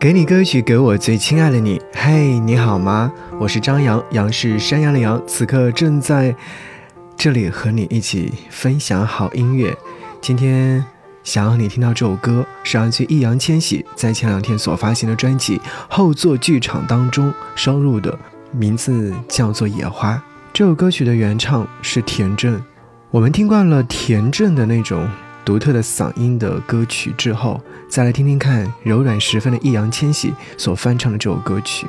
给你歌曲，给我最亲爱的你。嘿，你好吗？我是张扬，杨是山羊的羊，此刻正在这里和你一起分享好音乐。今天想要你听到这首歌，是来自易烊千玺在前两天所发行的专辑《后座剧场》当中收录的，名字叫做《野花》。这首歌曲的原唱是田震。我们听惯了田震的那种。独特的嗓音的歌曲之后，再来听听看柔软十分的易烊千玺所翻唱的这首歌曲。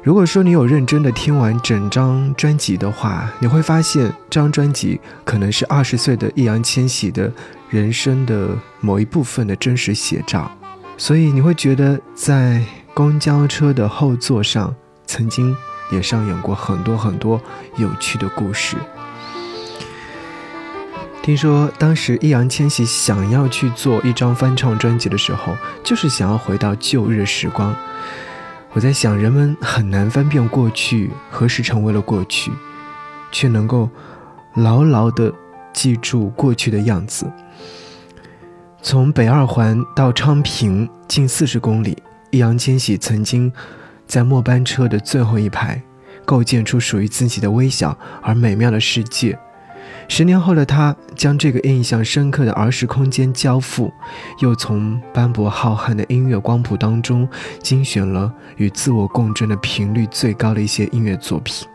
如果说你有认真的听完整张专辑的话，你会发现这张专辑可能是二十岁的易烊千玺的人生的某一部分的真实写照。所以你会觉得在公交车的后座上，曾经也上演过很多很多有趣的故事。听说当时易烊千玺想要去做一张翻唱专辑的时候，就是想要回到旧日时光。我在想，人们很难分辨过去何时成为了过去，却能够牢牢地记住过去的样子。从北二环到昌平近四十公里，易烊千玺曾经在末班车的最后一排，构建出属于自己的微小而美妙的世界。十年后的他，将这个印象深刻的儿时空间交付，又从斑驳浩瀚的音乐光谱当中精选了与自我共振的频率最高的一些音乐作品。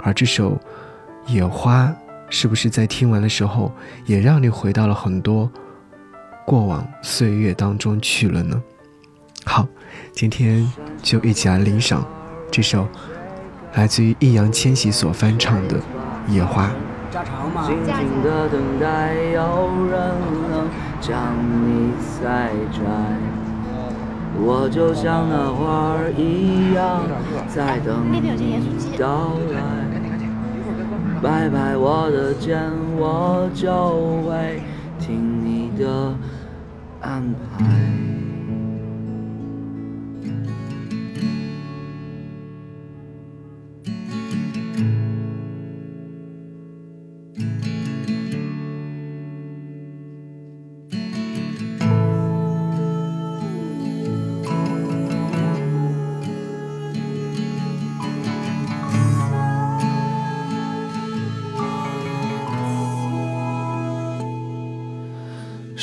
而这首《野花》，是不是在听完的时候，也让你回到了很多过往岁月当中去了呢？好，今天就一起来领赏这首来自于易烊千玺所翻唱的《野花》。静静的等待，有人能将你采摘。我就像那花儿一样，在等你到来。拍拍我的肩，我就会听你的安排。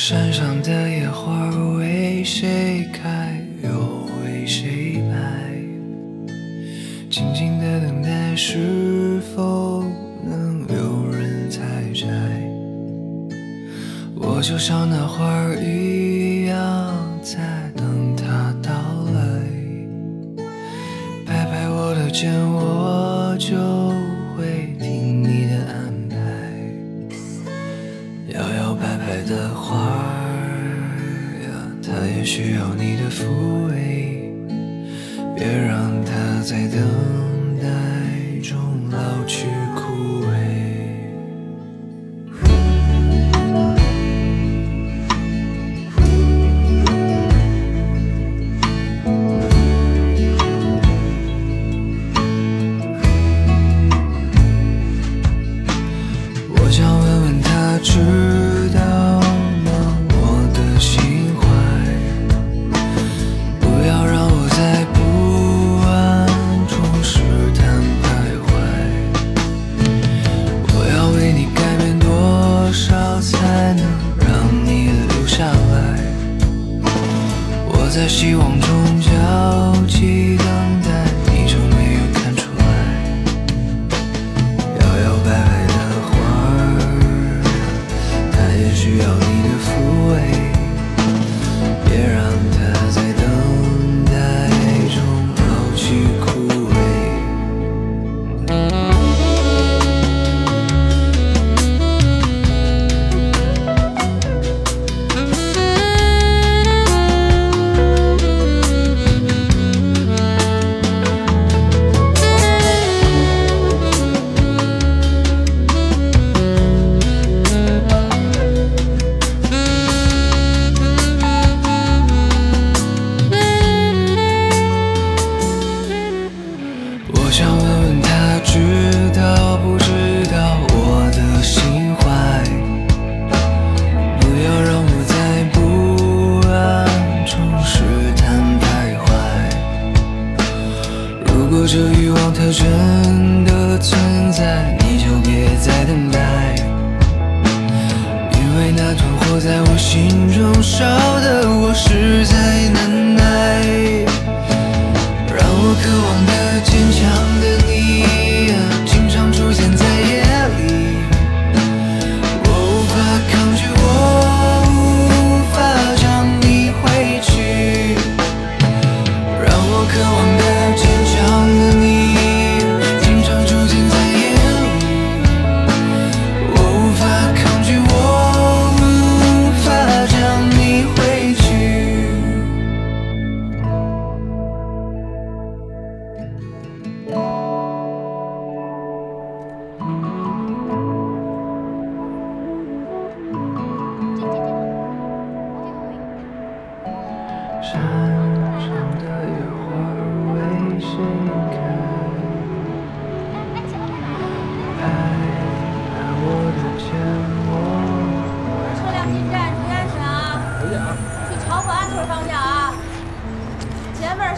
山上的野花为谁开，又为谁败？静静的等待，是否能有人采摘？我就像那花儿一样，在等它到来。拍拍我的肩，我就会听你的安排。摇摇摆摆的花。也需要你的抚慰，别让他再等待。在希望中焦急等待，你就没有看出来？摇摇摆摆的花儿，它也需要你真的存在你就别再等待因为那团火在我心中烧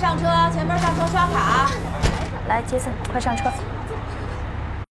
上车前面上车刷卡来杰森快上车。